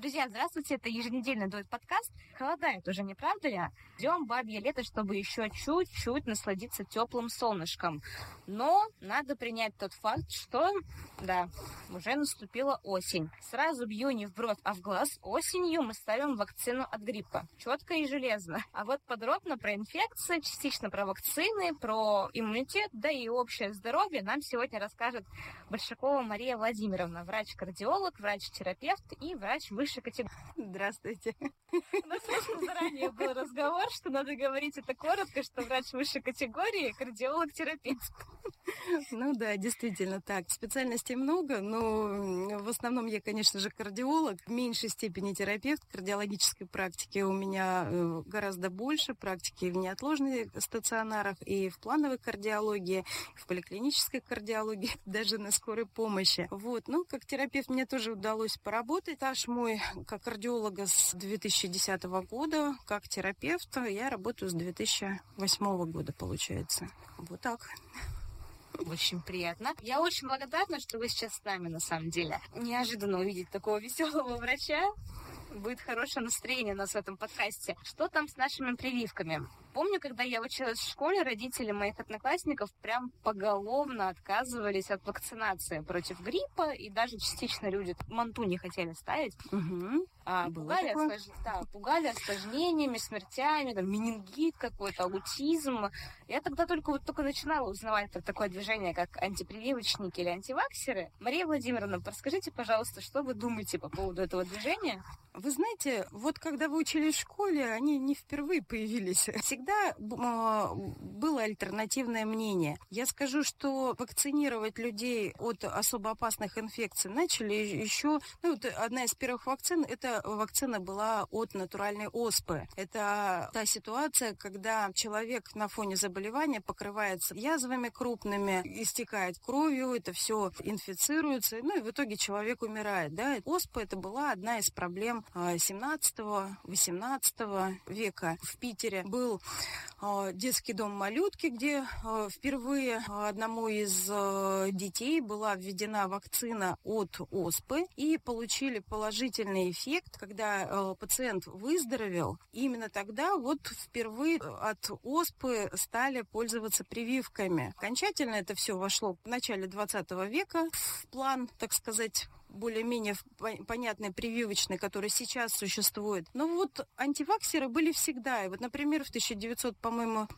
Друзья, здравствуйте, это еженедельный дует подкаст. Холодает уже, не правда ли? Ждем бабье лето, чтобы еще чуть-чуть насладиться теплым солнышком. Но надо принять тот факт, что, да, уже наступила осень. Сразу бью не в бровь, а в глаз. Осенью мы ставим вакцину от гриппа. Четко и железно. А вот подробно про инфекции, частично про вакцины, про иммунитет, да и общее здоровье нам сегодня расскажет Большакова Мария Владимировна, врач-кардиолог, врач-терапевт и врач высшей категории. Здравствуйте. У нас заранее был разговор, что надо говорить это коротко, что врач высшей категории, кардиолог-терапевт. Ну да, действительно так. Специальностей много, но в основном я, конечно же, кардиолог. В меньшей степени терапевт. Кардиологической практики у меня э, гораздо больше. Практики в неотложных стационарах и в плановой кардиологии, в поликлинической кардиологии, даже на скорой помощи. Вот. Ну, как терапевт мне тоже удалось поработать. Стаж мой как кардиолога с 2010 года, как терапевт я работаю с 2008 года, получается. Вот так. Очень приятно. Я очень благодарна, что вы сейчас с нами, на самом деле. Неожиданно увидеть такого веселого врача. Будет хорошее настроение у нас в этом подкасте. Что там с нашими прививками? Помню, когда я училась в школе, родители моих одноклассников прям поголовно отказывались от вакцинации против гриппа, и даже частично люди манту не хотели ставить. Угу. А, пугали, осложн... да, пугали осложнениями, смертями, там, менингит какой-то, аутизм. Я тогда только вот только начинала узнавать про такое движение, как антипрививочники или антиваксеры. Мария Владимировна, расскажите, пожалуйста, что вы думаете по поводу этого движения? Вы знаете, вот когда вы учились в школе, они не впервые появились. Всегда а, было альтернативное мнение. Я скажу, что вакцинировать людей от особо опасных инфекций начали еще... Ну, вот одна из первых вакцин, это вакцина была от натуральной оспы. Это та ситуация, когда человек на фоне заболевания покрывается язвами крупными, истекает кровью, это все инфицируется, ну и в итоге человек умирает. Да? Оспа это была одна из проблем 17-18 века в Питере был а, детский дом малютки, где а, впервые одному из а, детей была введена вакцина от оспы и получили положительный эффект, когда пациент выздоровел. Именно тогда вот впервые от оспы стали пользоваться прививками. Окончательно это все вошло в начале 20 века в план, так сказать, более-менее понятный, прививочный, который сейчас существует. Но вот антиваксеры были всегда. И вот, например, в 1900, по-моему,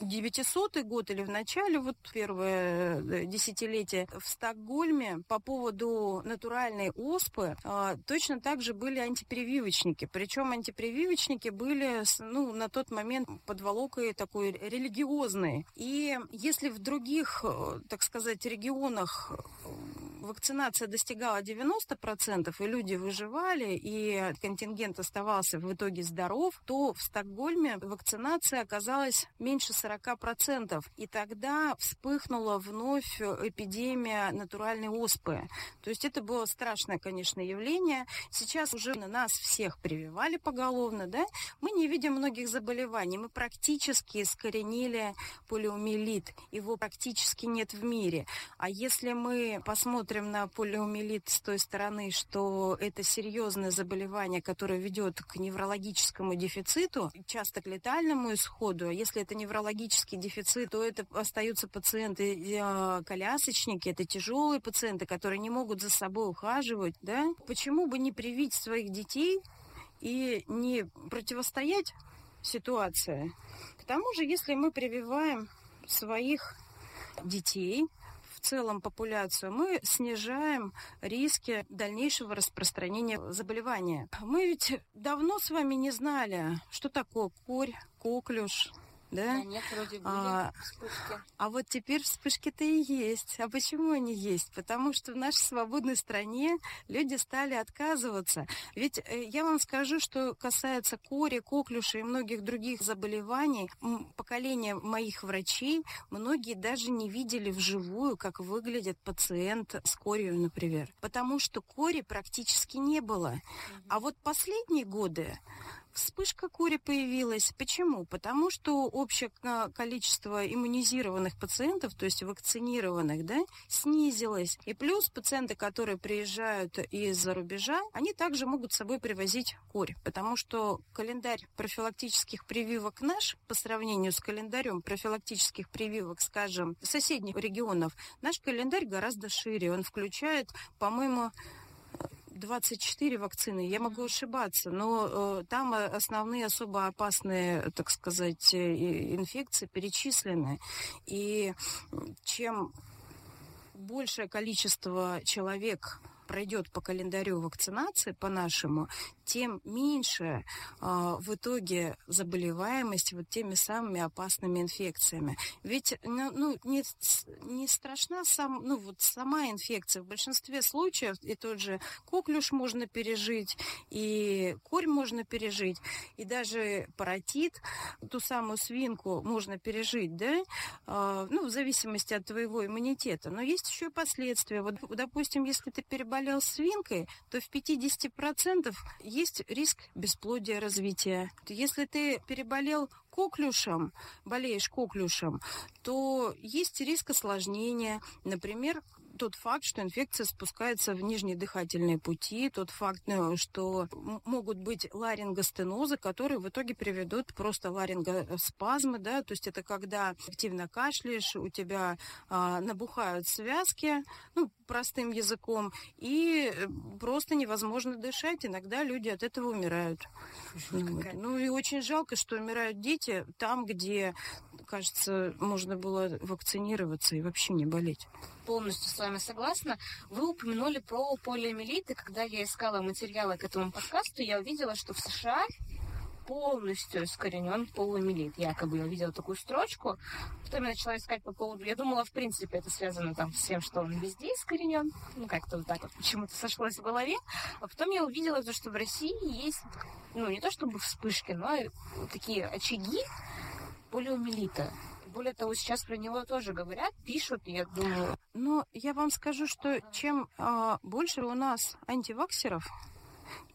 900 год или в начале, вот первое э, десятилетие в Стокгольме по поводу натуральной оспы а, точно так же были антипрививочники. Причем антипрививочники были, ну, на тот момент под волокой такой религиозной. И если в других, э, так сказать, регионах вакцинация достигала 90%, и люди выживали, и контингент оставался в итоге здоров, то в Стокгольме вакцинация оказалась меньше 40%. И тогда вспыхнула вновь эпидемия натуральной оспы. То есть это было страшное, конечно, явление. Сейчас уже на нас всех прививали поголовно, да? Мы не видим многих заболеваний. Мы практически искоренили полиомиелит. Его практически нет в мире. А если мы посмотрим смотрим на полиомиелит с той стороны, что это серьезное заболевание, которое ведет к неврологическому дефициту, часто к летальному исходу. А если это неврологический дефицит, то это остаются пациенты э, это тяжелые пациенты, которые не могут за собой ухаживать. Да? Почему бы не привить своих детей и не противостоять ситуации? К тому же, если мы прививаем своих детей, целом популяцию, мы снижаем риски дальнейшего распространения заболевания. Мы ведь давно с вами не знали, что такое корь, коклюш, да? Да нет, вроде были а, вспышки. А вот теперь вспышки-то и есть. А почему они есть? Потому что в нашей свободной стране люди стали отказываться. Ведь э, я вам скажу, что касается кори, коклюша и многих других заболеваний, поколение моих врачей, многие даже не видели вживую, как выглядит пациент с корью, например. Потому что кори практически не было. А вот последние годы вспышка кури появилась. Почему? Потому что общее количество иммунизированных пациентов, то есть вакцинированных, да, снизилось. И плюс пациенты, которые приезжают из-за рубежа, они также могут с собой привозить курь, потому что календарь профилактических прививок наш по сравнению с календарем профилактических прививок, скажем, соседних регионов, наш календарь гораздо шире. Он включает, по-моему, 24 вакцины. Я могу ошибаться, но э, там основные особо опасные, так сказать, э, инфекции перечислены. И чем большее количество человек пройдет по календарю вакцинации, по нашему, тем меньше э, в итоге заболеваемость вот теми самыми опасными инфекциями. Ведь ну, ну, не, не страшна сам, ну, вот сама инфекция. В большинстве случаев и тот же коклюш можно пережить, и корь можно пережить, и даже паротит, ту самую свинку можно пережить, да, э, ну, в зависимости от твоего иммунитета. Но есть еще и последствия. Вот, допустим, если ты переболел свинкой, то в 50% есть риск бесплодия развития. Если ты переболел коклюшем, болеешь коклюшем, то есть риск осложнения. Например, тот факт, что инфекция спускается в нижние дыхательные пути, тот факт, ну, что могут быть ларингостенозы, которые в итоге приведут просто ларингоспазмы, да, то есть это когда активно кашляешь, у тебя а, набухают связки, ну, простым языком, и э, просто невозможно дышать. Иногда люди от этого умирают. Вот. Ну и очень жалко, что умирают дети там, где, кажется, можно было вакцинироваться и вообще не болеть полностью с вами согласна. Вы упомянули про полиомиелит, и когда я искала материалы к этому подкасту, я увидела, что в США полностью искоренен полуэмилит. Якобы я увидела такую строчку. Потом я начала искать по поводу... Я думала, в принципе, это связано там с тем, что он везде искоренен. Ну, как-то вот так вот почему-то сошлось в голове. А потом я увидела, то, что в России есть, ну, не то чтобы вспышки, но такие очаги полиомиелита. Более того, сейчас про него тоже говорят, пишут, я думаю. Но я вам скажу, что чем э, больше у нас антиваксеров,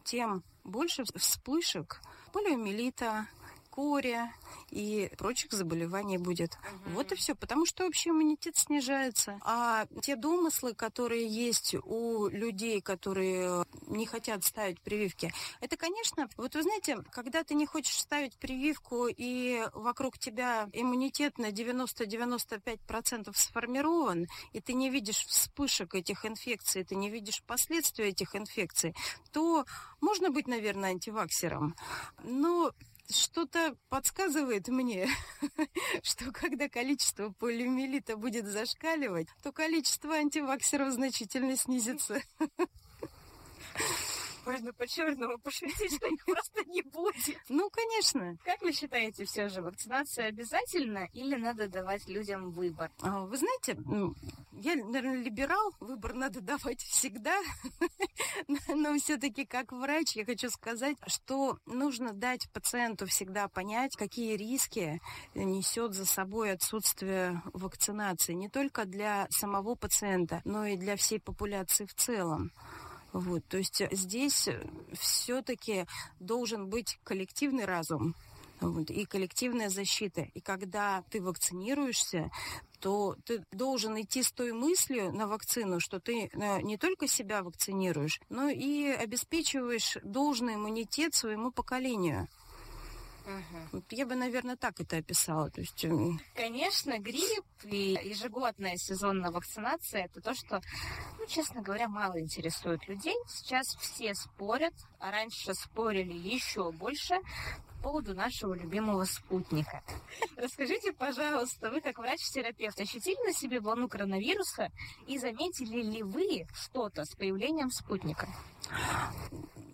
тем больше вспышек полиомиелита, кори и прочих заболеваний будет. Угу. Вот и все, потому что общий иммунитет снижается. А те домыслы, которые есть у людей, которые не хотят ставить прививки, это, конечно, вот вы знаете, когда ты не хочешь ставить прививку и вокруг тебя иммунитет на 90-95% сформирован, и ты не видишь вспышек этих инфекций, ты не видишь последствий этих инфекций, то можно быть, наверное, антиваксером. Но что-то подсказывает мне, что когда количество полиомиелита будет зашкаливать, то количество антиваксеров значительно снизится. Можно по-черному пошутить, что их просто не будет. Ну, конечно. Как вы считаете, все же вакцинация обязательна или надо давать людям выбор? А, вы знаете, я, наверное, либерал, выбор надо давать всегда, но все-таки как врач я хочу сказать, что нужно дать пациенту всегда понять, какие риски несет за собой отсутствие вакцинации не только для самого пациента, но и для всей популяции в целом. Вот, то есть здесь все-таки должен быть коллективный разум вот, и коллективная защита. И когда ты вакцинируешься, то ты должен идти с той мыслью на вакцину, что ты э, не только себя вакцинируешь, но и обеспечиваешь должный иммунитет своему поколению. Угу. Я бы, наверное, так это описала. То есть... Конечно, грипп и ежегодная сезонная вакцинация это то, что, ну, честно говоря, мало интересует людей. Сейчас все спорят, а раньше спорили еще больше поводу нашего любимого спутника. Расскажите, пожалуйста, вы как врач-терапевт ощутили на себе волну коронавируса и заметили ли вы что-то с появлением спутника?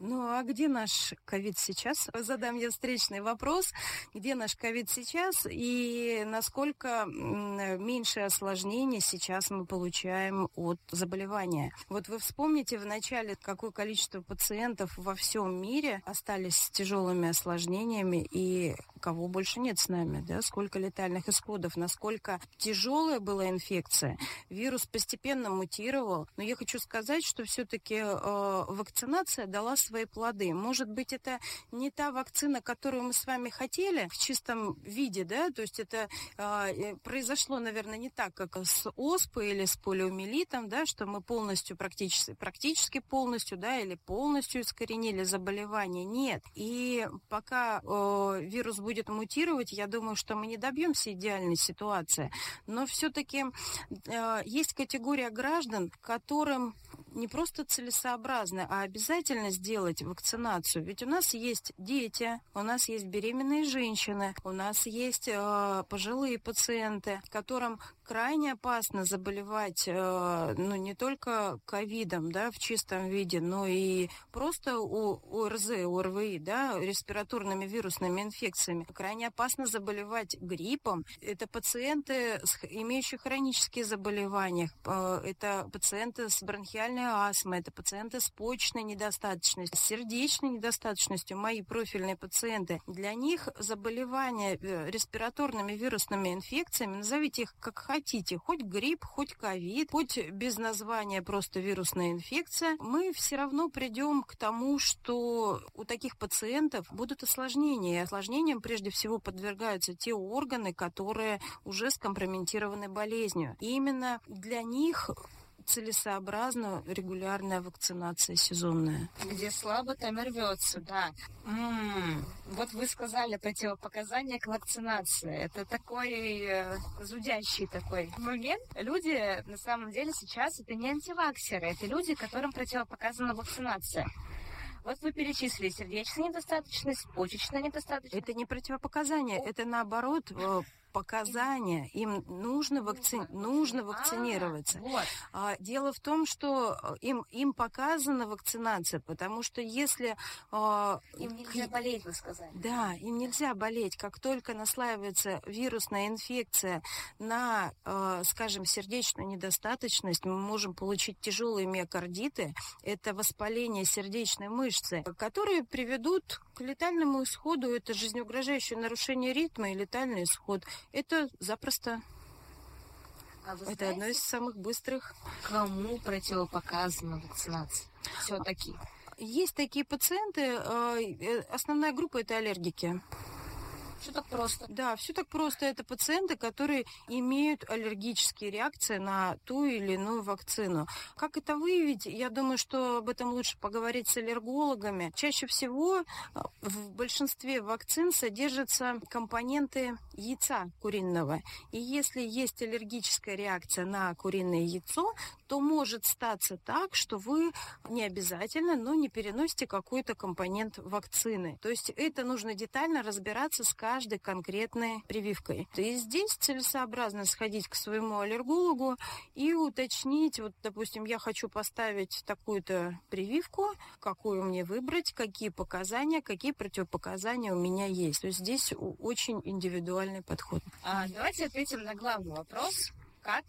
Ну а где наш ковид сейчас? Задам я встречный вопрос. Где наш ковид сейчас и насколько меньше осложнений сейчас мы получаем от заболевания? Вот вы вспомните в начале, какое количество пациентов во всем мире остались с тяжелыми осложнениями и кого больше нет с нами, да, сколько летальных исходов, насколько тяжелая была инфекция. Вирус постепенно мутировал, но я хочу сказать, что все-таки э, вакцинация дала свои плоды. Может быть, это не та вакцина, которую мы с вами хотели в чистом виде, да, то есть это э, произошло, наверное, не так, как с оспой или с полиомиелитом, да, что мы полностью, практически, практически полностью, да, или полностью искоренили заболевание. Нет. И пока э, вирус будет мутировать, я думаю, что мы не добьемся идеальной ситуации. Но все-таки э, есть категория граждан, которым не просто целесообразно, а обязательно сделать вакцинацию. Ведь у нас есть дети, у нас есть беременные женщины, у нас есть э, пожилые пациенты, которым крайне опасно заболевать, э, ну, не только ковидом, да, в чистом виде, но и просто у ОРЗ, ОРВИ, да, респираторными вирусными инфекциями. Крайне опасно заболевать гриппом. Это пациенты, имеющие хронические заболевания, э, это пациенты с бронхиальной астмой, это пациенты с почечной недостаточностью, с сердечной недостаточностью, мои профильные пациенты. Для них заболевания э, респираторными вирусными инфекциями, назовите их как хотите, хоть грипп, хоть ковид, хоть без названия просто вирусная инфекция, мы все равно придем к тому, что у таких пациентов будут осложнения. И осложнениям прежде всего подвергаются те органы, которые уже скомпрометированы болезнью. И именно для них целесообразна регулярная вакцинация сезонная. Где слабо, там и рвется, да. М-м, вот вы сказали противопоказания к вакцинации. Это такой э, зудящий такой момент. Люди, на самом деле, сейчас это не антиваксеры, это люди, которым противопоказана вакцинация. Вот вы перечислили сердечная недостаточность, почечная недостаточность. Это не противопоказание, это наоборот э, показания, им нужно, вакци... нужно вакцинироваться. А, а, дело в том, что э, им, им показана вакцинация, потому что если... А, им нельзя болеть, вы сказали. Да, им нельзя болеть. Как только наслаивается вирусная инфекция на, а, скажем, сердечную недостаточность, мы можем получить тяжелые миокардиты. Это воспаление сердечной мышцы, которые приведут к летальному исходу. Это жизнеугрожающее нарушение ритма и летальный исход. Это запросто. А это знаете, одно из самых быстрых. Кому противопоказана вакцинация? Все-таки. Есть такие пациенты, э, э, основная группа это аллергики. Все так просто. Да, все так просто. Это пациенты, которые имеют аллергические реакции на ту или иную вакцину. Как это выявить? Я думаю, что об этом лучше поговорить с аллергологами. Чаще всего э, в большинстве вакцин содержатся компоненты яйца куриного. И если есть аллергическая реакция на куриное яйцо, то может статься так, что вы не обязательно, но не переносите какой-то компонент вакцины. То есть это нужно детально разбираться с каждой конкретной прививкой. И здесь целесообразно сходить к своему аллергологу и уточнить, вот, допустим, я хочу поставить такую-то прививку, какую мне выбрать, какие показания, какие противопоказания у меня есть. То есть здесь очень индивидуальный подход. А, давайте ответим на главный вопрос как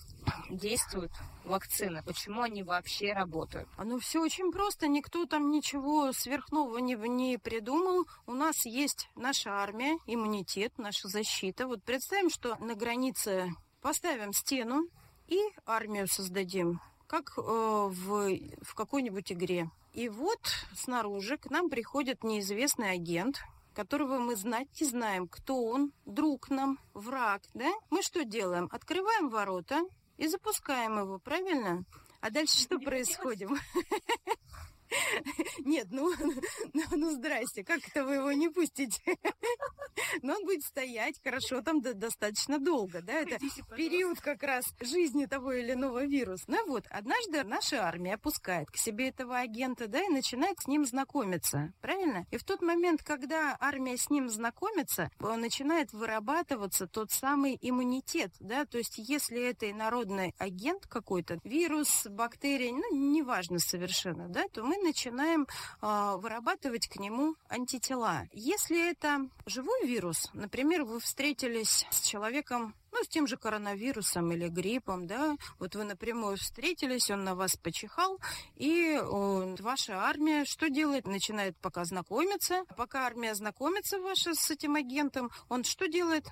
действуют вакцины, почему они вообще работают? Ну, все очень просто, никто там ничего сверхнового не, не придумал. У нас есть наша армия, иммунитет, наша защита. Вот представим, что на границе поставим стену и армию создадим, как э, в, в какой-нибудь игре. И вот снаружи к нам приходит неизвестный агент, которого мы знать не знаем, кто он, друг нам, враг, да? Мы что делаем? Открываем ворота и запускаем его, правильно? А дальше что происходит? Нет, ну, ну, ну, здрасте, как это вы его не пустите? Но он будет стоять хорошо там достаточно долго, да, это период как раз жизни того или иного вируса. Ну вот, однажды наша армия опускает к себе этого агента, да, и начинает с ним знакомиться, правильно? И в тот момент, когда армия с ним знакомится, начинает вырабатываться тот самый иммунитет, да, то есть если это инородный агент какой-то, вирус, бактерия, ну, неважно совершенно, да, то мы начинаем э, вырабатывать к нему антитела. Если это живой вирус, например, вы встретились с человеком ну, с тем же коронавирусом или гриппом, да, вот вы напрямую встретились, он на вас почихал, и о, ваша армия что делает? Начинает пока знакомиться. Пока армия знакомится ваша с этим агентом, он что делает?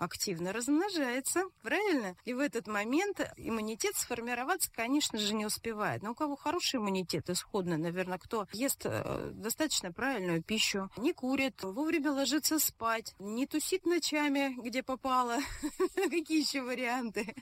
Активно размножается, правильно? И в этот момент иммунитет сформироваться, конечно же, не успевает. Но у кого хороший иммунитет исходно, наверное, кто ест э, достаточно правильную пищу, не курит, вовремя ложится спать, не тусит ночами, где попало, какие еще варианты,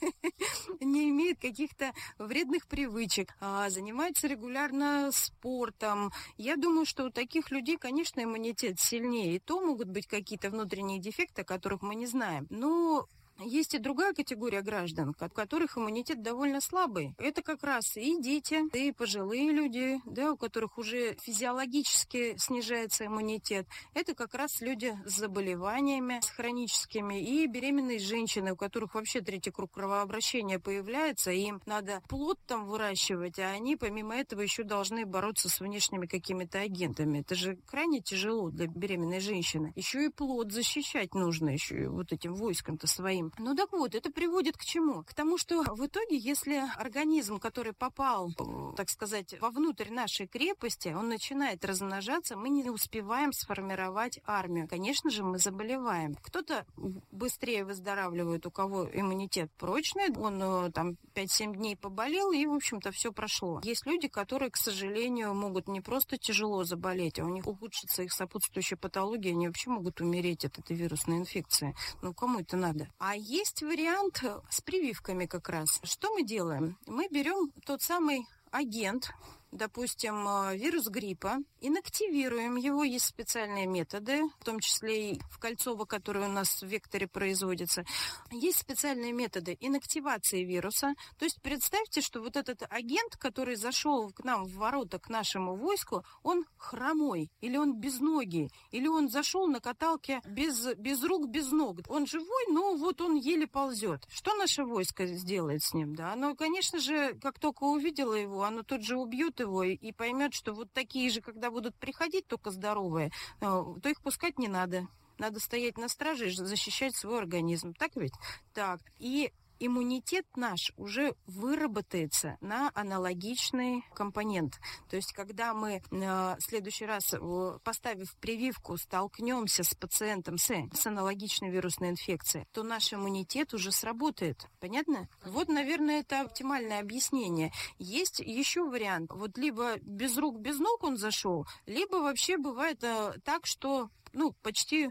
не имеет каких-то вредных привычек, а занимается регулярно спортом. Я думаю, что у таких людей, конечно, иммунитет сильнее. И то могут быть какие-то внутренние дефекты, о которых мы не знаем. Но есть и другая категория граждан, у которых иммунитет довольно слабый. Это как раз и дети, и пожилые люди, да, у которых уже физиологически снижается иммунитет. Это как раз люди с заболеваниями, с хроническими, и беременные женщины, у которых вообще третий круг кровообращения появляется, им надо плод там выращивать, а они помимо этого еще должны бороться с внешними какими-то агентами. Это же крайне тяжело для беременной женщины. Еще и плод защищать нужно еще вот этим войском-то своим. Ну так вот, это приводит к чему? К тому, что в итоге, если организм, который попал, так сказать, вовнутрь нашей крепости, он начинает размножаться, мы не успеваем сформировать армию. Конечно же, мы заболеваем. Кто-то быстрее выздоравливает, у кого иммунитет прочный, он э, там 5-7 дней поболел, и, в общем-то, все прошло. Есть люди, которые, к сожалению, могут не просто тяжело заболеть, а у них ухудшится их сопутствующая патология, они вообще могут умереть от этой вирусной инфекции. Ну, кому это надо? А есть вариант с прививками как раз. Что мы делаем? Мы берем тот самый агент, допустим, э, вирус гриппа, инактивируем его. Есть специальные методы, в том числе и в Кольцово, который у нас в векторе производится. Есть специальные методы инактивации вируса. То есть представьте, что вот этот агент, который зашел к нам в ворота, к нашему войску, он хромой, или он без ноги, или он зашел на каталке без, без рук, без ног. Он живой, но вот он еле ползет. Что наше войско сделает с ним? Да? Оно, конечно же, как только увидело его, оно тут же убьет его и поймет, что вот такие же, когда будут приходить, только здоровые, э, то их пускать не надо. Надо стоять на страже и защищать свой организм. Так ведь? Так. И иммунитет наш уже выработается на аналогичный компонент. То есть, когда мы э, в следующий раз, э, поставив прививку, столкнемся с пациентом с, с аналогичной вирусной инфекцией, то наш иммунитет уже сработает. Понятно? Вот, наверное, это оптимальное объяснение. Есть еще вариант. Вот либо без рук, без ног он зашел, либо вообще бывает э, так, что ну, почти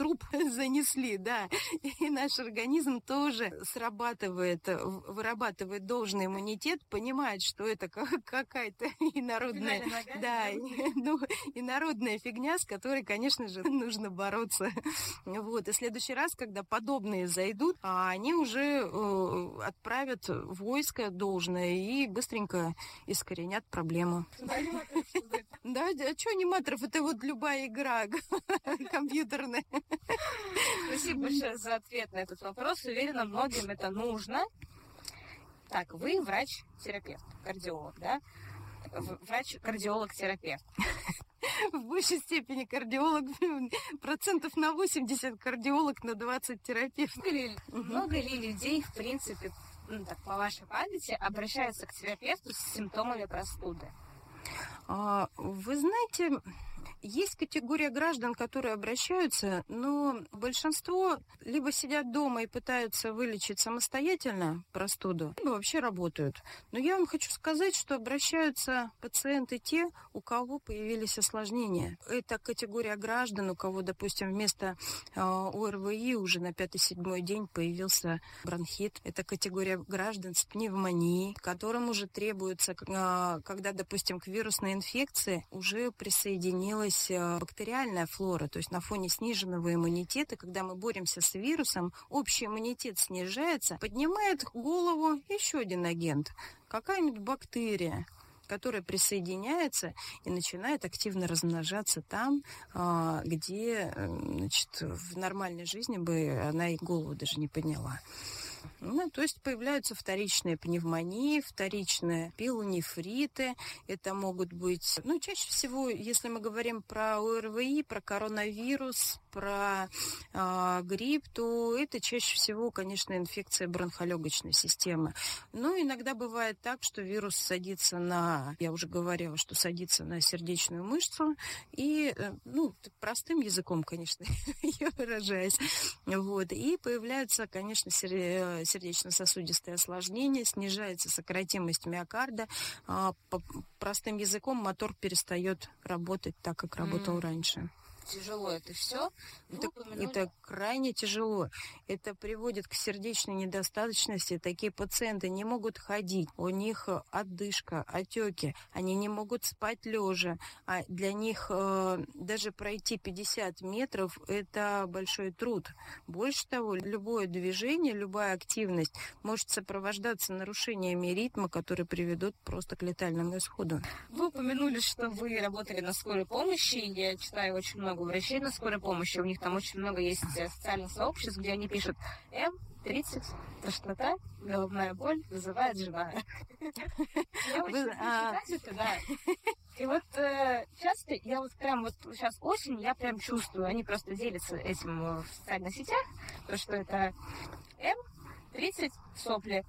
труп занесли, да. И наш организм тоже срабатывает, вырабатывает должный иммунитет, понимает, что это какая-то инородная, да, ну, инородная фигня, с которой, конечно же, нужно бороться. Вот. И в следующий раз, когда подобные зайдут, а они уже э, отправят войско должное и быстренько искоренят проблему. Да, а что аниматоров? Это вот любая игра компьютерная. Спасибо большое за ответ на этот вопрос. Уверена, многим это нужно. Так, вы врач-терапевт, кардиолог, да? Врач-кардиолог-терапевт. В большей степени кардиолог, процентов на 80 кардиолог, на 20 терапевт. Много ли, много ли людей, в принципе, ну, так, по вашей памяти, обращаются к терапевту с симптомами простуды? А, вы знаете, есть категория граждан, которые обращаются, но большинство либо сидят дома и пытаются вылечить самостоятельно простуду, либо вообще работают. Но я вам хочу сказать, что обращаются пациенты те, у кого появились осложнения. Это категория граждан, у кого, допустим, вместо э, ОРВИ уже на пятый-седьмой день появился бронхит. Это категория граждан с пневмонией, которым уже требуется, э, когда, допустим, к вирусной инфекции уже присоединилась появилась э, бактериальная флора, то есть на фоне сниженного иммунитета, когда мы боремся с вирусом, общий иммунитет снижается, поднимает голову еще один агент, какая-нибудь бактерия которая присоединяется и начинает активно размножаться там, а, где значит, в нормальной жизни бы она и голову даже не подняла. Ну, то есть появляются вторичные пневмонии, вторичные пилонефриты. Это могут быть, ну, чаще всего, если мы говорим про ОРВИ, про коронавирус, про э, грипп, то это чаще всего, конечно, инфекция бронхолегочной системы. Но иногда бывает так, что вирус садится на, я уже говорила, что садится на сердечную мышцу и, э, ну, простым языком, конечно, я выражаюсь, вот, и появляются, конечно, э, сердечно-сосудистые осложнения, снижается сократимость миокарда, а, простым языком мотор перестает работать так, как работал mm. раньше тяжело это все. Это, это крайне тяжело. Это приводит к сердечной недостаточности. Такие пациенты не могут ходить. У них отдышка, отеки. Они не могут спать лежа. А для них э, даже пройти 50 метров – это большой труд. Больше того, любое движение, любая активность может сопровождаться нарушениями ритма, которые приведут просто к летальному исходу. Вы упомянули, что вы работали на скорой помощи. Я читаю очень много много врачей на скорой помощи. У них там очень много есть э, социальных сообществ, где они пишут М30, тошнота, головная боль вызывает жена. Я очень а это, да. И вот э, часто, я вот прям вот сейчас осень, я прям чувствую, они просто делятся этим в социальных сетях, то, что это М30 сопли,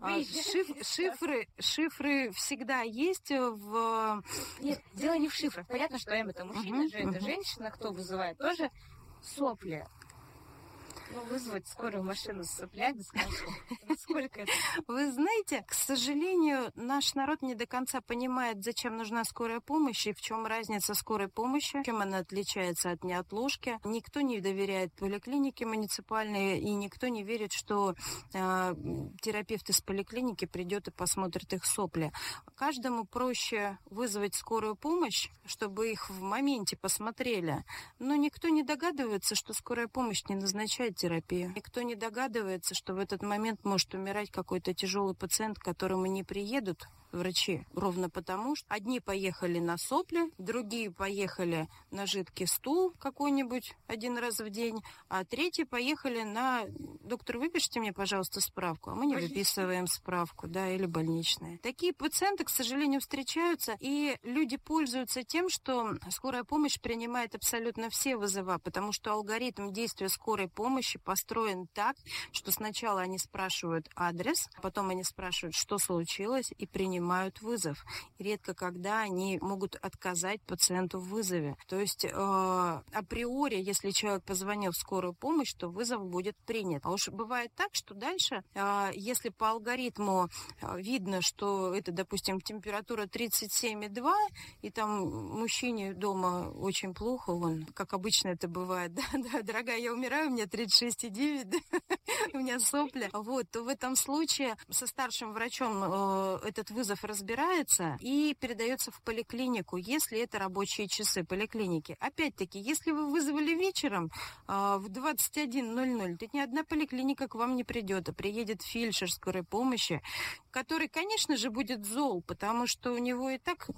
а, шиф, шифры, шифры всегда есть в... Нет, дело не в шифрах. Понятно, что М это мужчина, же это женщина, кто вызывает тоже сопли. Ну, вызвать скорую машину с соплями, сколько это? Вы знаете, к сожалению, наш народ не до конца понимает, зачем нужна скорая помощь и в чем разница скорой помощи, чем она отличается от неотложки. Никто не доверяет поликлинике муниципальной, и никто не верит, что э, терапевт из поликлиники придет и посмотрит их сопли. Каждому проще вызвать скорую помощь, чтобы их в моменте посмотрели. Но никто не догадывается, что скорая помощь не назначает терапию. Никто не догадывается, что в этот момент может умирать какой-то тяжелый пациент, к которому не приедут врачи. Ровно потому, что одни поехали на сопли, другие поехали на жидкий стул какой-нибудь один раз в день, а третьи поехали на... Доктор, выпишите мне, пожалуйста, справку. А мы не выписываем справку, да, или больничные. Такие пациенты, к сожалению, встречаются, и люди пользуются тем, что скорая помощь принимает абсолютно все вызова, потому что алгоритм действия скорой помощи построен так, что сначала они спрашивают адрес, потом они спрашивают, что случилось, и принимают принимают вызов. редко когда они могут отказать пациенту в вызове. То есть э, априори, если человек позвонил в скорую помощь, то вызов будет принят. А уж бывает так, что дальше, э, если по алгоритму э, видно, что это, допустим, температура 37,2, и там мужчине дома очень плохо, он, как обычно это бывает, да, да, дорогая, я умираю, у меня 36,9, да, у меня сопли. Вот, то в этом случае со старшим врачом э, этот вызов вызов разбирается и передается в поликлинику, если это рабочие часы поликлиники. Опять-таки, если вы вызвали вечером э, в 21.00, то ни одна поликлиника к вам не придет, а приедет фельдшер скорой помощи, который, конечно же, будет зол, потому что у него и так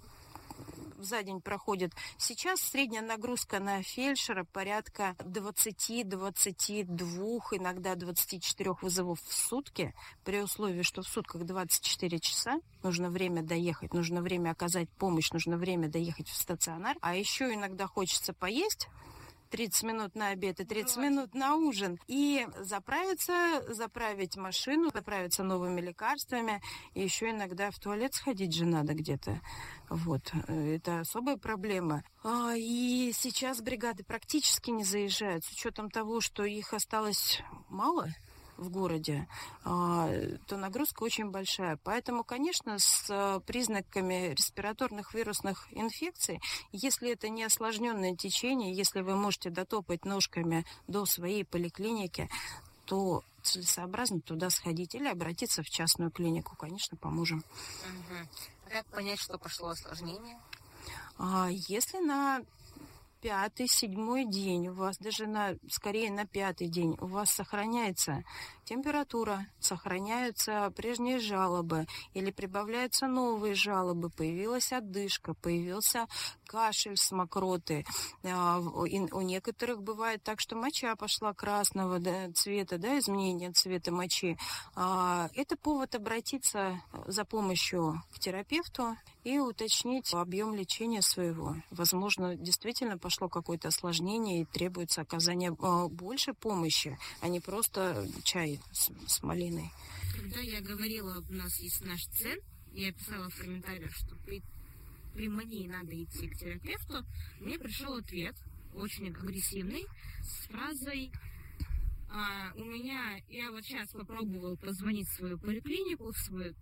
за день проходит. Сейчас средняя нагрузка на фельдшера порядка 20-22, иногда 24 вызовов в сутки, при условии, что в сутках 24 часа, нужно время доехать, нужно время оказать помощь, нужно время доехать в стационар, а еще иногда хочется поесть, 30 минут на обед и 30 минут на ужин. И заправиться, заправить машину, заправиться новыми лекарствами. И еще иногда в туалет сходить же надо где-то. Вот. Это особая проблема. А, и сейчас бригады практически не заезжают, с учетом того, что их осталось мало в городе, а, то нагрузка очень большая. Поэтому, конечно, с а, признаками респираторных вирусных инфекций, если это не осложненное течение, если вы можете дотопать ножками до своей поликлиники, то целесообразно туда сходить или обратиться в частную клинику. Конечно, поможем. Угу. как понять, что пошло осложнение? А, если на пятый, седьмой день, у вас даже на, скорее на пятый день, у вас сохраняется температура, сохраняются прежние жалобы или прибавляются новые жалобы, появилась отдышка, появился кашель с мокроты. А, у некоторых бывает так, что моча пошла красного цвета, да, изменение цвета мочи. А, это повод обратиться за помощью к терапевту и уточнить объем лечения своего. Возможно, действительно пошло какое-то осложнение и требуется оказание а, больше помощи, а не просто чай с, с малиной. Когда я говорила, у нас есть наш цен, я писала в комментариях, что при, при мании надо идти к терапевту, мне пришел ответ, очень агрессивный, с фразой а, у меня, я вот сейчас попробовала позвонить в свою поликлинику, в свою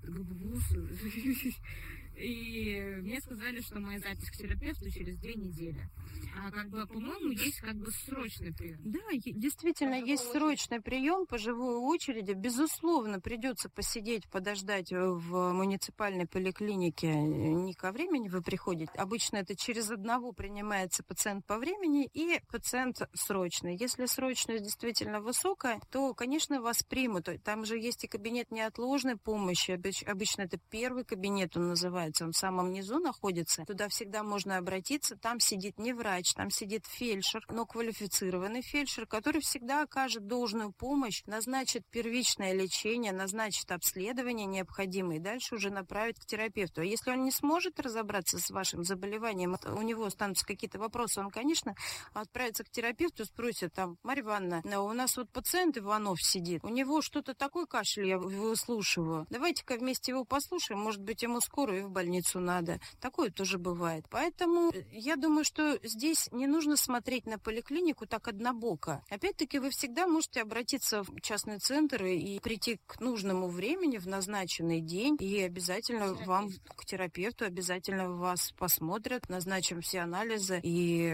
и мне сказали, что моя запись к терапевту через две недели. А как бы, по-моему, есть как бы срочный прием. Да, действительно, по есть срочный прием по живой очереди. Безусловно, придется посидеть, подождать в муниципальной поликлинике. Не ко времени вы приходите. Обычно это через одного принимается пациент по времени и пациент срочный. Если срочность действительно высокая, то, конечно, вас примут. Там же есть и кабинет неотложной помощи. Обычно это первый кабинет, он называется. Он в самом низу находится. Туда всегда можно обратиться. Там сидит не врач, врач, там сидит фельдшер, но квалифицированный фельдшер, который всегда окажет должную помощь, назначит первичное лечение, назначит обследование необходимое и дальше уже направит к терапевту. А если он не сможет разобраться с вашим заболеванием, у него останутся какие-то вопросы, он, конечно, отправится к терапевту, спросит там, Марья Ивановна, у нас вот пациент Иванов сидит, у него что-то такой кашель, я выслушиваю. Давайте-ка вместе его послушаем, может быть, ему скорую в больницу надо. Такое тоже бывает. Поэтому я думаю, что здесь не нужно смотреть на поликлинику так однобоко. Опять-таки, вы всегда можете обратиться в частный центр и прийти к нужному времени в назначенный день, и обязательно вам к терапевту, обязательно вас посмотрят, назначим все анализы и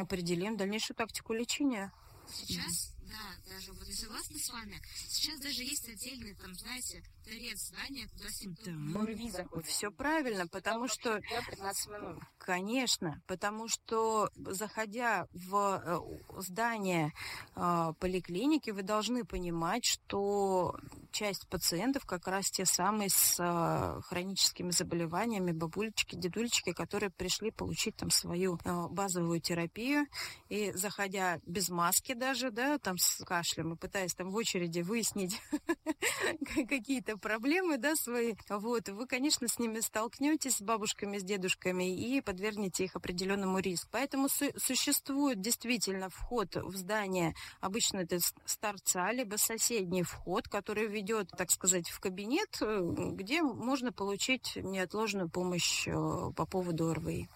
определим дальнейшую тактику лечения. Сейчас, да, даже вот я согласна с вами, сейчас даже есть отдельный, там, знаете, торец здания, туда симптомы. Да. Все правильно, потому что... 15 минут. Конечно, потому что, заходя в э, здание э, поликлиники, вы должны понимать, что часть пациентов как раз те самые с э, хроническими заболеваниями, бабулечки, дедулечки, которые пришли получить там свою базовую терапию. И заходя без маски даже, да, там с кашлем и пытаясь там в очереди выяснить какие-то проблемы, да, свои, вот, вы, конечно, с ними столкнетесь, с бабушками, с дедушками, и подвергнете их определенному риску. Поэтому су- существует действительно вход в здание, обычно это старца, либо соседний вход, который ведет, так сказать, в кабинет, э, где можно получить неотложную помощь э, по поводу ОРВИ.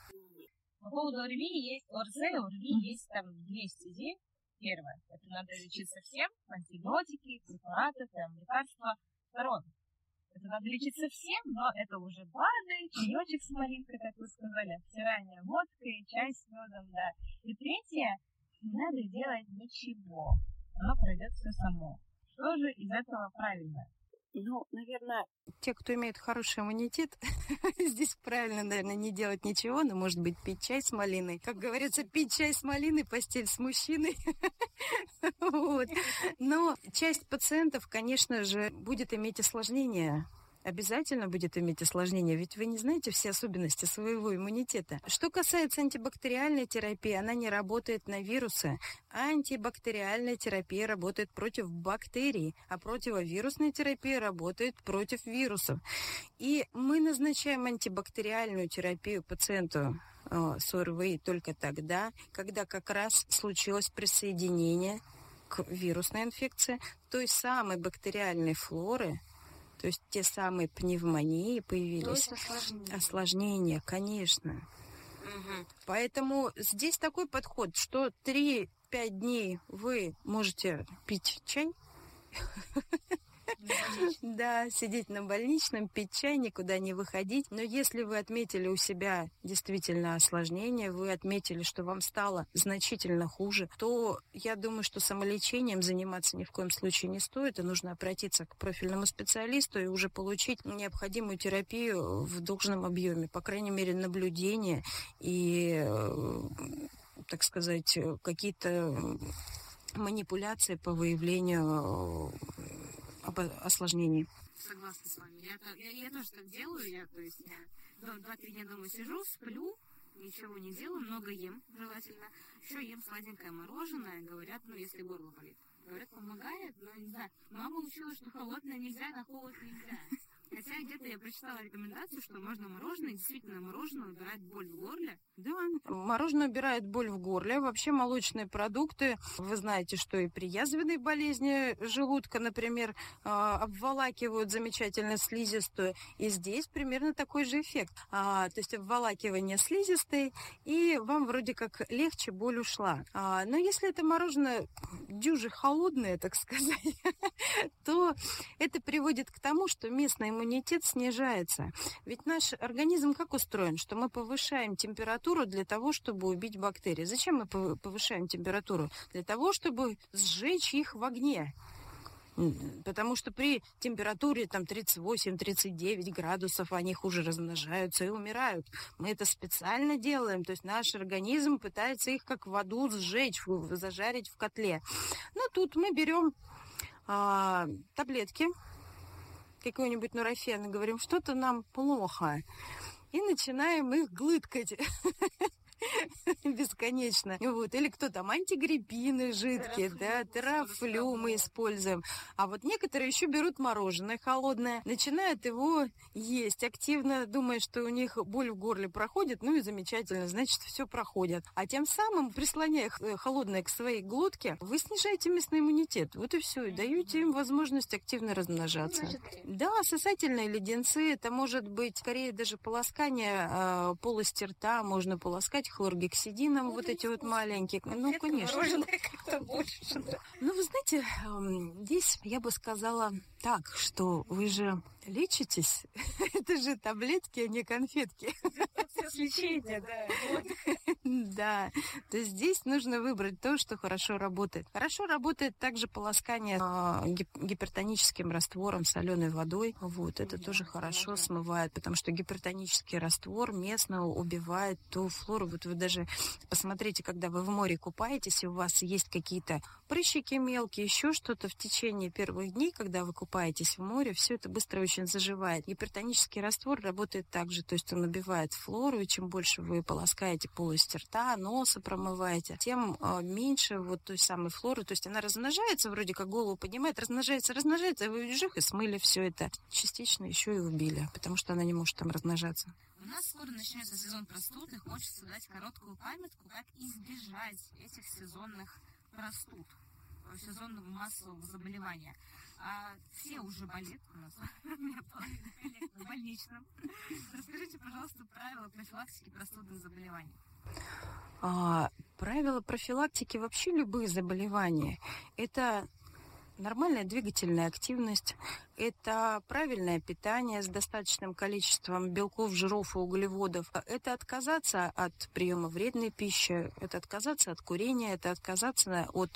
По поводу ОРВИ есть ОРЗ, ОРВИ есть там две стези. Первое, это надо лечиться всем, антибиотики, препараты, там, лекарства. Второе, это надо лечиться всем, но это уже БАДы, чаечек с малинкой, как вы сказали, обтирание водкой, чай с медом, да. И третье, не надо делать ничего. Оно пройдет все само. Что же из этого правильно? Ну, наверное, те, кто имеет хороший иммунитет, здесь правильно, наверное, не делать ничего, но, может быть, пить чай с малиной. Как говорится, пить чай с малиной, постель с мужчиной. вот. Но часть пациентов, конечно же, будет иметь осложнения обязательно будет иметь осложнение, ведь вы не знаете все особенности своего иммунитета. Что касается антибактериальной терапии, она не работает на вирусы. Антибактериальная терапия работает против бактерий, а противовирусная терапия работает против вирусов. И мы назначаем антибактериальную терапию пациенту э, с ОРВИ только тогда, когда как раз случилось присоединение к вирусной инфекции той самой бактериальной флоры, то есть те самые пневмонии появились. осложнения. осложнения, конечно. Угу. Поэтому здесь такой подход, что 3-5 дней вы можете пить чай, Да, сидеть на больничном, пить чай, никуда не выходить. Но если вы отметили у себя действительно осложнение, вы отметили, что вам стало значительно хуже, то я думаю, что самолечением заниматься ни в коем случае не стоит, и нужно обратиться к профильному специалисту и уже получить необходимую терапию в должном объеме, по крайней мере, наблюдение и э, так сказать, какие-то манипуляции по выявлению осложнений. Согласна с вами. Я, я, я тоже так делаю. Я, то есть, два-три дня дома сижу, сплю, ничего не делаю, много ем, желательно. Еще ем сладенькое мороженое, говорят, ну, если горло болит. Говорят, помогает, но не знаю. Мама учила, что холодное нельзя, на холод нельзя. Хотя где-то я прочитала рекомендацию, что можно мороженое, действительно мороженое убирает боль в горле. Да, мороженое убирает боль в горле. Вообще молочные продукты, вы знаете, что и при язвенной болезни желудка, например, а, обволакивают замечательно слизистую. И здесь примерно такой же эффект. А, то есть обволакивание слизистой, и вам вроде как легче боль ушла. А, но если это мороженое дюже холодное, так сказать, то это приводит к тому, что местный иммунитет снижается. Ведь наш организм как устроен, что мы повышаем температуру для того, чтобы убить бактерии. Зачем мы повышаем температуру? Для того, чтобы сжечь их в огне. Потому что при температуре там 38-39 градусов они хуже размножаются и умирают. Мы это специально делаем. То есть наш организм пытается их как в аду сжечь, зажарить в котле. Но тут мы берем а, таблетки, какой-нибудь нурофен, и говорим, что-то нам плохо. И начинаем их глыткать. бесконечно. Вот. Или кто там, антигриппины жидкие, да, терафлю мы используем. А вот некоторые еще берут мороженое холодное, начинают его есть активно, думая, что у них боль в горле проходит, ну и замечательно, значит, все проходит. А тем самым, прислоняя э, холодное к своей глотке, вы снижаете местный иммунитет. Вот и все, и даете им возможность активно размножаться. Да, сосательные леденцы, это может быть скорее даже полоскание э, полости рта, можно полоскать хлоргексидином, ну, вот эти вот маленькие. Ну, конечно. Ну, вы знаете, здесь я бы сказала так, что вы же лечитесь. Это же таблетки, а не конфетки. Лечение, да. Да. То есть здесь нужно выбрать то, что хорошо работает. Хорошо работает также полоскание а, гипертоническим раствором, соленой водой. Вот, это тоже хорошо смывает, потому что гипертонический раствор местно убивает ту флору. Вот вы даже посмотрите, когда вы в море купаетесь, и у вас есть какие-то прыщики мелкие, еще что-то в течение первых дней, когда вы купаетесь в море, все это быстро очень заживает. Гипертонический раствор работает так же, то есть он убивает флору, и чем больше вы полоскаете полость рта, носа промываете, тем э, меньше вот той самой флоры, то есть она размножается, вроде как голову поднимает, размножается, размножается, и вы жих и смыли все это. Частично еще и убили, потому что она не может там размножаться. У нас скоро начнется сезон простуд, и хочется дать короткую памятку, как избежать этих сезонных простуд, сезонного массового заболевания. А все уже болеют у нас. В больничном. Расскажите, пожалуйста, правила профилактики простудных заболеваний. А, правила профилактики вообще любых заболеваний – это нормальная двигательная активность, это правильное питание с достаточным количеством белков, жиров и углеводов. Это отказаться от приема вредной пищи, это отказаться от курения, это отказаться от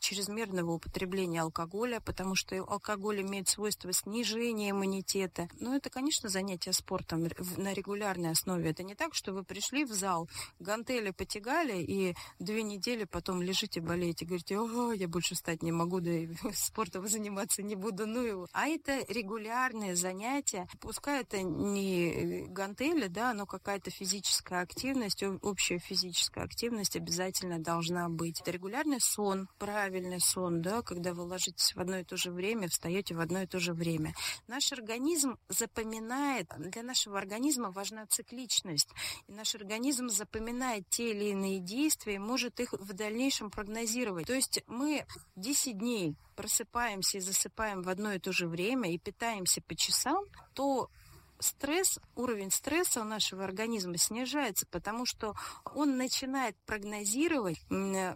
чрезмерного употребления алкоголя, потому что алкоголь имеет свойство снижения иммунитета. Но это, конечно, занятие спортом на регулярной основе. Это не так, что вы пришли в зал, гантели потягали и две недели потом лежите, болеете, говорите, о, я больше встать не могу, да и спортом заниматься не буду, ну его. А это регулярные занятия, пускай это не гантели, да, но какая-то физическая активность, общая физическая активность обязательно должна быть. Это регулярный сон, правильный сон, да, когда вы ложитесь в одно и то же время, встаете в одно и то же время. Наш организм запоминает, для нашего организма важна цикличность, и наш организм запоминает те или иные действия и может их в дальнейшем прогнозировать. То есть мы 10 дней просыпаемся и засыпаем в одно и то же время и питаемся по часам, то стресс, уровень стресса у нашего организма снижается, потому что он начинает прогнозировать,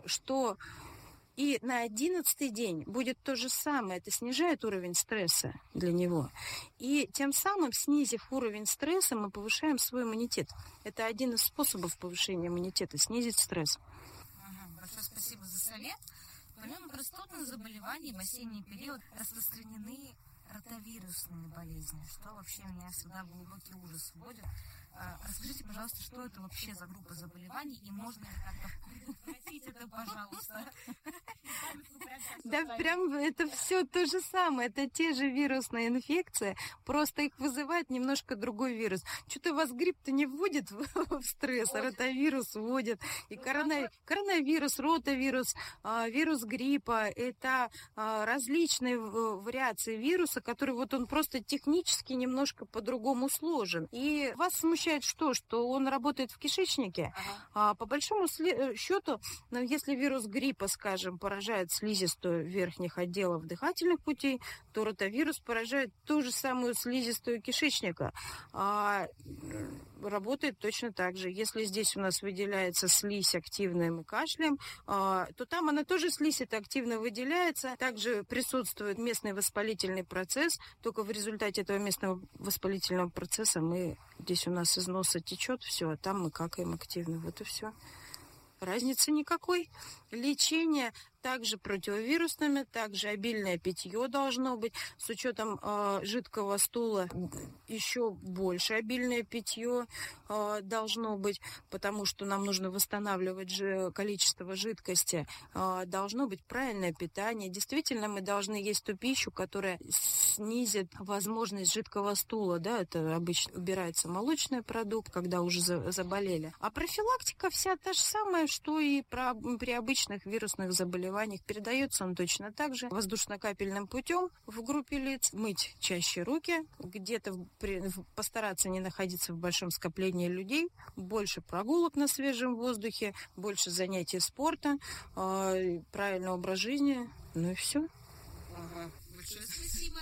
что и на одиннадцатый день будет то же самое. Это снижает уровень стресса для него. И тем самым, снизив уровень стресса, мы повышаем свой иммунитет. Это один из способов повышения иммунитета – снизить стресс. Ага, большое спасибо за совет. Помимо простудных заболеваний в осенний период распространены ротовирусные болезни, что вообще меня всегда глубокий ужас вводит. А, расскажите, пожалуйста, что это вообще за группа заболеваний и можно ли как-то прекратить это, пожалуйста? Да, прям это все то же самое. Это те же вирусные инфекции, просто их вызывает немножко другой вирус. Что-то вас грипп-то не вводит в стресс, а ротавирус вводит. И ну, коронавирус, ротавирус, а, вирус гриппа – это а, различные вариации вируса, который вот он просто технически немножко по-другому сложен. И вас смущает что? Что он работает в кишечнике? А по большому э, счету, ну, если вирус гриппа, скажем, поражает слизистую верхних отделов дыхательных путей, то ротавирус поражает ту же самую слизистую кишечника. А работает точно так же. Если здесь у нас выделяется слизь активная, мы кашляем, а, то там она тоже слизь это активно выделяется. Также присутствует местный воспалительный процесс, только в результате этого местного воспалительного процесса мы здесь у нас из носа течет все, а там мы какаем активно. Вот и все. Разницы никакой. Лечение также противовирусными, также обильное питье должно быть. С учетом э, жидкого стула еще больше обильное питье э, должно быть, потому что нам нужно восстанавливать же количество жидкости. Э, должно быть правильное питание. Действительно, мы должны есть ту пищу, которая снизит возможность жидкого стула. Да, это обычно убирается молочный продукт, когда уже за, заболели. А профилактика вся та же самая, что и про, при обычных вирусных заболеваниях заболеваниях. Передается он точно так же воздушно-капельным путем в группе лиц. Мыть чаще руки, где-то постараться не находиться в большом скоплении людей, больше прогулок на свежем воздухе, больше занятий спорта, э, правильный образ жизни. Ну и все. Большое спасибо.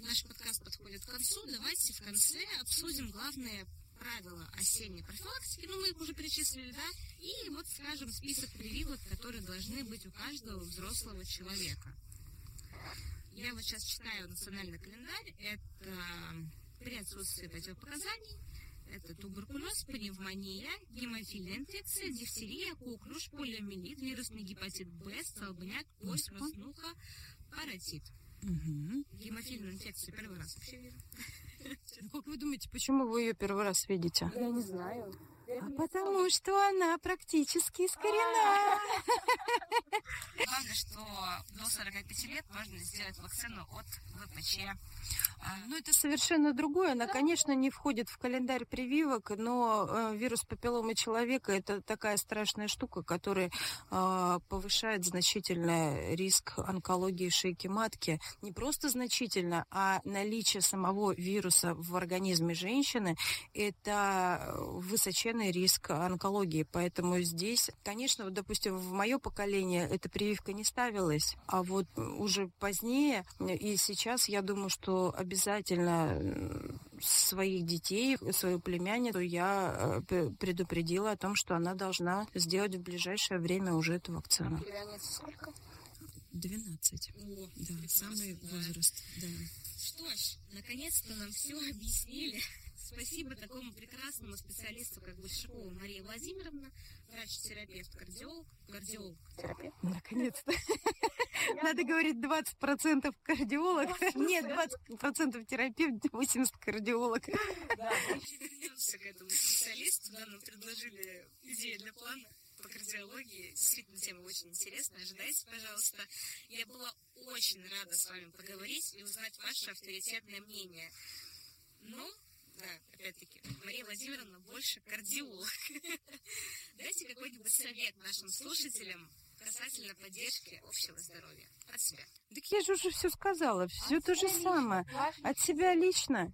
Наш подкаст подходит к концу. Давайте в конце обсудим главные правила осенней профилактики, ну, мы их уже перечислили, да, и вот, скажем, список прививок, которые должны быть у каждого взрослого человека. Я вот сейчас читаю национальный календарь, это при отсутствии противопоказаний, это туберкулез, пневмония, гемофильная инфекция, дифтерия, коклюш, полиомиелит, вирусный гепатит Б, столбняк, кость, краснуха, паротит. Угу. Гемофильную инфекцию первый раз вообще вижу. Ну, как вы думаете, почему вы ее первый раз видите? Я не знаю. А потому что она практически искорена. Главное, что до 45 лет можно сделать вакцину от ВПЧ. А, ну, это совершенно другое. Она, конечно, не входит в календарь прививок, но э, вирус папилломы человека – это такая страшная штука, которая э, повышает значительно риск онкологии шейки матки. Не просто значительно, а наличие самого вируса в организме женщины – это высоченный риск онкологии. Поэтому здесь, конечно, вот, допустим, в мое поколение эта прививка не ставилась, а вот уже позднее и сейчас я думаю, что обязательно своих детей, свою племянницу я э, предупредила о том, что она должна сделать в ближайшее время уже эту вакцину. Племянница сколько? 12. О, да, самый возраст, да. Что ж, наконец-то нам все объяснили. Спасибо такому прекрасному специалисту, как Большакова Мария Владимировна, врач-терапевт, кардиолог, кардиолог, терапевт. Наконец-то. Надо говорить 20% кардиолог. Нет, 20% терапевт, 80% кардиолог. Да, мы вернемся к этому специалисту. Да, нам предложили идею для плана по кардиологии. Действительно, тема очень интересная. Ожидайте, пожалуйста. Я была очень рада с вами поговорить и узнать ваше авторитетное мнение. Ну, да, опять-таки, Мария Владимировна больше кардиолог. Дайте какой-нибудь совет нашим слушателям касательно поддержки общего здоровья от себя. Так я же уже все сказала, все от то же самое. От себя лично.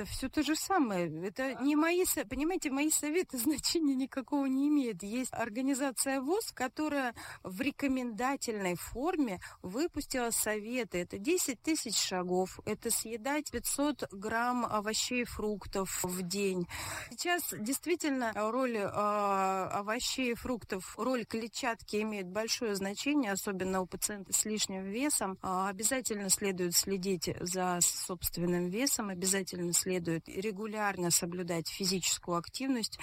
Да все то же самое. Это не мои, понимаете, мои советы значения никакого не имеют. Есть организация ВОЗ, которая в рекомендательной форме выпустила советы. Это 10 тысяч шагов, это съедать 500 грамм овощей и фруктов в день. Сейчас действительно роль э, овощей и фруктов, роль клетчатки имеет большое значение, особенно у пациента с лишним весом. Э, обязательно следует следить за собственным весом, обязательно следует регулярно соблюдать физическую активность,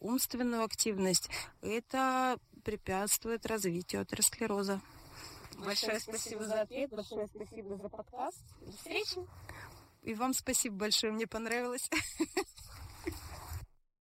умственную активность. Это препятствует развитию атеросклероза. Большое спасибо за ответ, большое спасибо за подкаст. До встречи. И вам спасибо большое, мне понравилось.